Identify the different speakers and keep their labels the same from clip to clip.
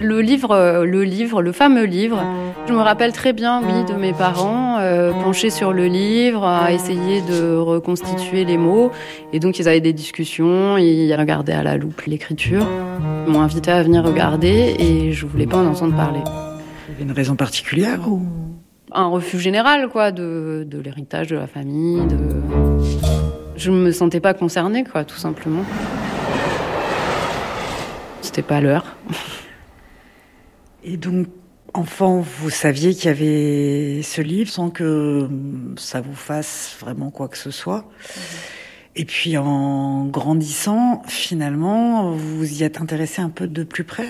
Speaker 1: Le livre, euh, le livre, le fameux livre, je me rappelle très bien, oui, de mes parents euh, penchés sur le livre, à essayer de reconstituer les mots. Et donc ils avaient des discussions, ils regardaient à la loupe l'écriture. Ils m'ont invité à venir regarder et je voulais pas en entendre parler.
Speaker 2: Il y avait une raison particulière ou?
Speaker 1: Un refus général, quoi, de, de l'héritage de la famille. De... Je me sentais pas concernée, quoi, tout simplement. C'était pas l'heure.
Speaker 2: Et donc, enfant, vous saviez qu'il y avait ce livre sans que ça vous fasse vraiment quoi que ce soit. Et puis en grandissant, finalement, vous y êtes intéressé un peu de plus près.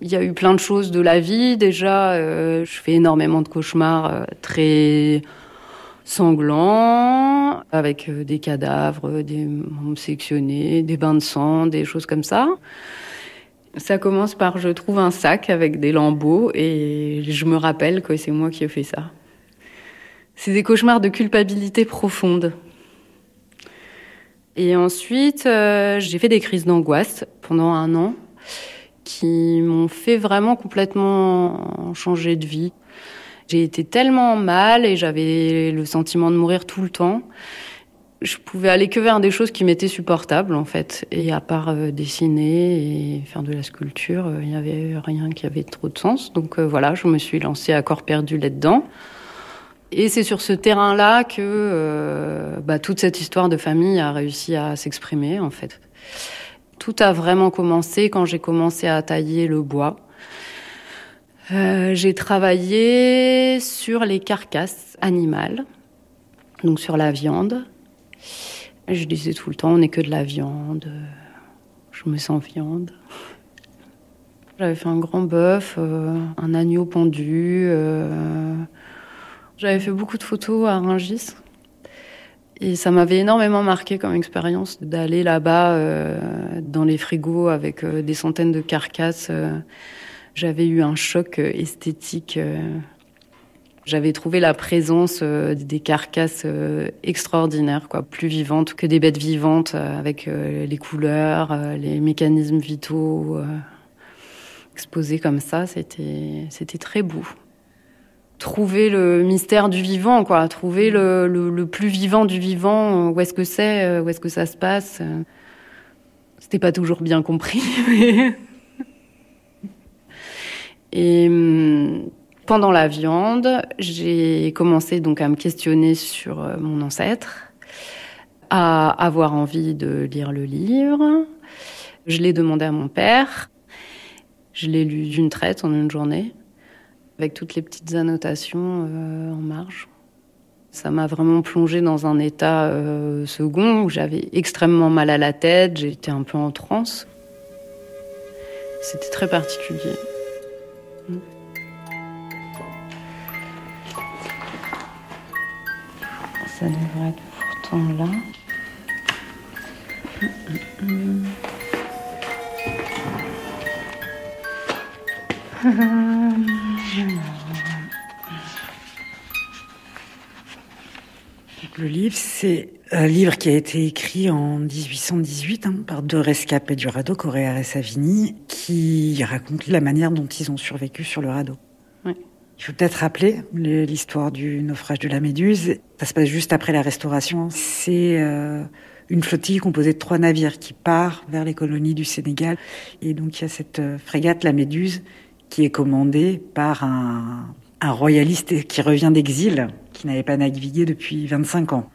Speaker 1: Il y a eu plein de choses de la vie. Déjà, euh, je fais énormément de cauchemars euh, très sanglants, avec euh, des cadavres, des membres sectionnés, des bains de sang, des choses comme ça. Ça commence par je trouve un sac avec des lambeaux et je me rappelle que c'est moi qui ai fait ça. C'est des cauchemars de culpabilité profonde. Et ensuite, euh, j'ai fait des crises d'angoisse pendant un an qui m'ont fait vraiment complètement changer de vie. J'ai été tellement mal et j'avais le sentiment de mourir tout le temps je pouvais aller que vers des choses qui m'étaient supportables en fait. Et à part euh, dessiner et faire de la sculpture, euh, il n'y avait rien qui avait trop de sens. Donc euh, voilà, je me suis lancée à corps perdu là-dedans. Et c'est sur ce terrain-là que bah, toute cette histoire de famille a réussi à s'exprimer en fait. Tout a vraiment commencé quand j'ai commencé à tailler le bois. j'ai travaillé sur les carcasses animales, donc sur la viande. Je disais tout le temps, on n'est que de la viande. Je me sens viande. J'avais fait un grand bœuf, euh, un agneau pendu. Euh, j'avais fait beaucoup de photos à Rungis. Et ça m'avait énormément marqué comme expérience d'aller là-bas euh, dans les frigos avec des centaines de carcasses. J'avais eu un choc esthétique j'avais trouvé la présence euh, des carcasses euh, extraordinaires, quoi, plus vivantes que des bêtes vivantes, euh, avec les couleurs, les mécanismes vitaux exposés comme ça. C'était, c'était très beau. Trouver le mystère du vivant, quoi. Trouver le, le, plus vivant du vivant. Où est-ce que c'est Où est-ce que ça se passe C'était pas toujours bien compris. Et hum, pendant la viande, j'ai commencé donc à me questionner sur euh, mon ancêtre, à avoir envie de lire le livre. Je l'ai demandé à mon père. Je l'ai lu d'une traite en une journée, avec toutes les petites annotations euh, en marge. Ça m'a vraiment plongé dans un état euh, second où j'avais extrêmement mal à la tête, j'étais un peu en transe. C'était très particulier. Ça devrait être pourtant là.
Speaker 2: Le livre, c'est un livre qui a été écrit en 1818 hein, par deux rescapés du radeau, Correa et Savini, qui racontent la manière dont ils ont survécu sur le radeau. Il faut peut-être rappeler l'histoire du naufrage de la Méduse. Ça se passe juste après la Restauration. C'est euh, une flottille composée de trois navires qui part vers les colonies du Sénégal. Et donc il y a cette euh, frégate, la Méduse, qui est commandée par un, un royaliste qui revient d'exil, qui n'avait pas navigué depuis 25 ans.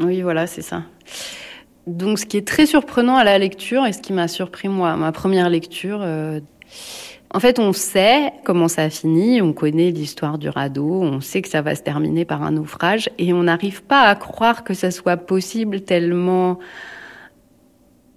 Speaker 1: Oui, voilà, c'est ça. Donc ce qui est très surprenant à la lecture, et ce qui m'a surpris moi, ma première lecture, euh, en fait, on sait comment ça a fini, on connaît l'histoire du radeau, on sait que ça va se terminer par un naufrage, et on n'arrive pas à croire que ça soit possible tellement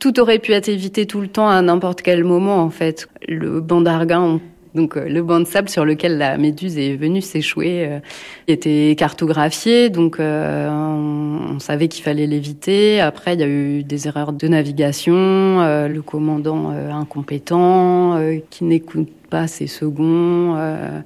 Speaker 1: tout aurait pu être évité tout le temps à n'importe quel moment, en fait. Le banc d'Arguin, donc euh, le banc de sable sur lequel la méduse est venue s'échouer euh, était cartographié, donc euh, on, savait qu'il fallait l'éviter. Après, il y a eu des erreurs de navigation, le commandant incompétent qui n'écoute pas ses seconds. Euh,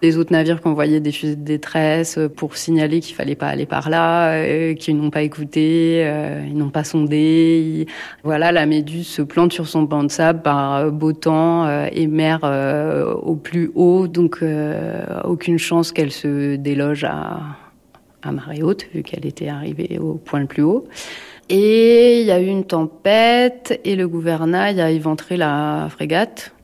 Speaker 1: les autres navires qui envoyaient des fusées de détresse pour signaler qu'il fallait pas aller par là, euh, qu'ils n'ont pas écouté, euh, ils n'ont pas sondé. Voilà, la Méduse se plante sur son banc de sable par beau temps et mer au plus haut, donc aucune chance qu'elle se déloge à, à marée haute, vu qu'elle était arrivée au point le plus haut. Et il y a eu une tempête et le gouvernail a éventré la frégate.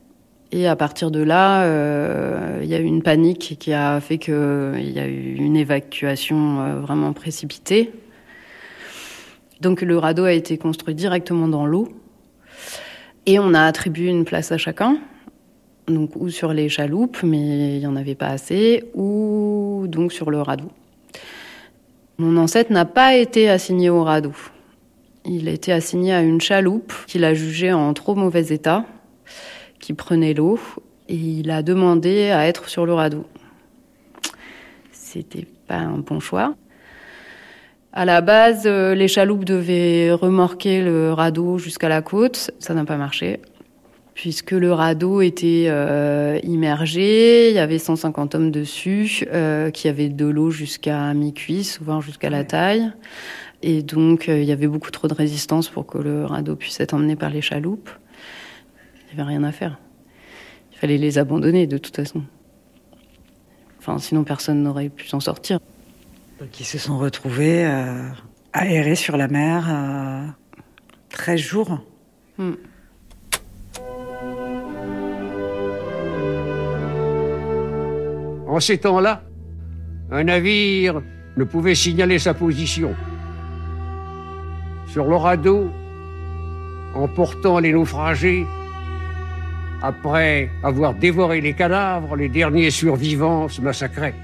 Speaker 1: Et à partir de là, euh, il y a eu une panique qui a fait qu'il y a eu une évacuation euh, vraiment précipitée. Donc le radeau a été construit directement dans l'eau. Et on a attribué une place à chacun. Donc ou sur les chaloupes, mais il n'y en avait pas assez, ou donc sur le radeau. Mon ancêtre n'a pas été assigné au radeau. Il a été assigné à une chaloupe qu'il a jugée en trop mauvais état, qui prenait l'eau, et il a demandé à être sur le radeau. C'était pas un bon choix. À la base, euh, les chaloupes devaient remorquer le radeau jusqu'à la côte. Ça n'a pas marché puisque le radeau était euh, immergé, il y avait 150 hommes dessus, euh, qui avaient de l'eau jusqu'à mi-cuisse, voire jusqu'à la taille. Et donc, euh, il y avait beaucoup trop de résistance pour que le radeau puisse être emmené par les chaloupes. Il n'y avait rien à faire. Il fallait les abandonner de toute façon. Enfin, sinon personne n'aurait pu s'en sortir.
Speaker 2: Donc, ils se sont retrouvés aérés sur la mer 13 jours. Hmm.
Speaker 3: En ces temps-là, un navire ne pouvait signaler sa position. Sur le radeau, emportant les naufragés, après avoir dévoré les cadavres, les derniers survivants se massacraient.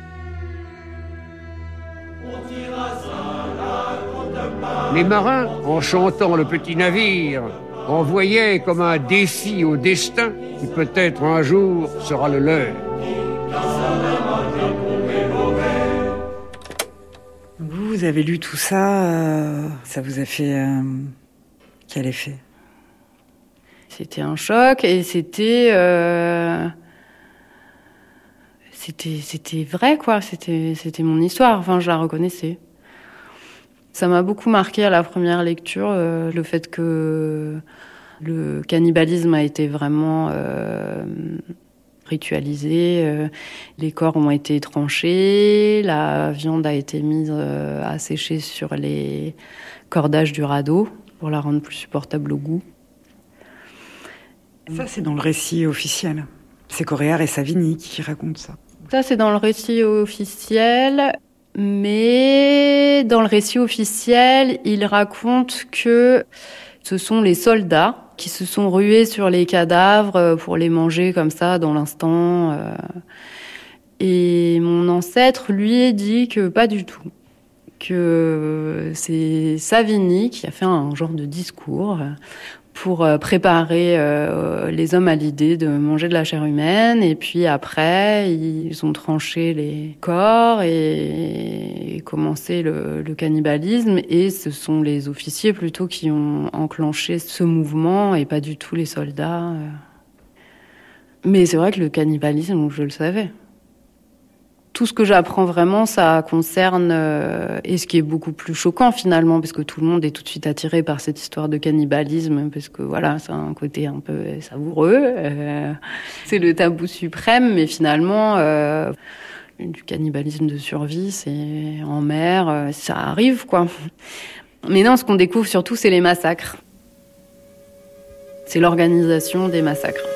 Speaker 3: Les marins, en chantant le petit navire, envoyaient comme un défi au destin qui peut-être un jour sera le leur.
Speaker 2: vous avez lu tout ça, euh, ça vous a fait euh, quel effet?
Speaker 1: C'était un choc et c'était euh, c'était vrai quoi. C'était mon histoire. Enfin, je la reconnaissais. Ça m'a beaucoup marqué à la première lecture le fait que le cannibalisme a été vraiment ritualisé. Euh, les corps ont été tranchés, la viande a été mise euh, à sécher sur les cordages du radeau pour la rendre plus supportable au goût.
Speaker 2: Ça, c'est dans le récit officiel. C'est Coréard et Savini qui racontent ça.
Speaker 1: Ça, c'est dans le récit officiel. Mais dans le récit officiel, il raconte que ce sont les soldats qui se sont rués sur les cadavres pour les manger comme ça dans l'instant. Euh. Et mon ancêtre, lui, dit que pas du tout. Que c'est Savini qui a fait un genre de discours pour euh, préparer euh, les hommes à l'idée de manger de la chair humaine. Et puis après, ils ont tranché les corps et, commencé le, cannibalisme. Et ce sont les officiers plutôt qui ont enclenché ce mouvement et pas du tout les soldats. Euh. Mais c'est vrai que le cannibalisme, je le savais tout ce que j'apprends vraiment, ça concerne, euh, et ce qui est beaucoup plus choquant finalement, parce que tout le monde est tout de suite attiré par cette histoire de cannibalisme, parce que voilà, c'est un côté un peu savoureux, euh, c'est le tabou suprême, mais finalement, euh, du cannibalisme de survie, c'est en mer, ça arrive quoi. Mais non, ce qu'on découvre surtout, c'est les massacres. C'est l'organisation des massacres.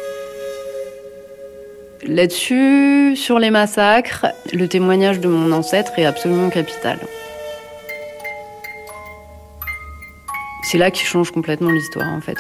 Speaker 1: Là-dessus, sur les massacres, le témoignage de mon ancêtre est absolument capital. C'est là qu'il change complètement l'histoire en fait.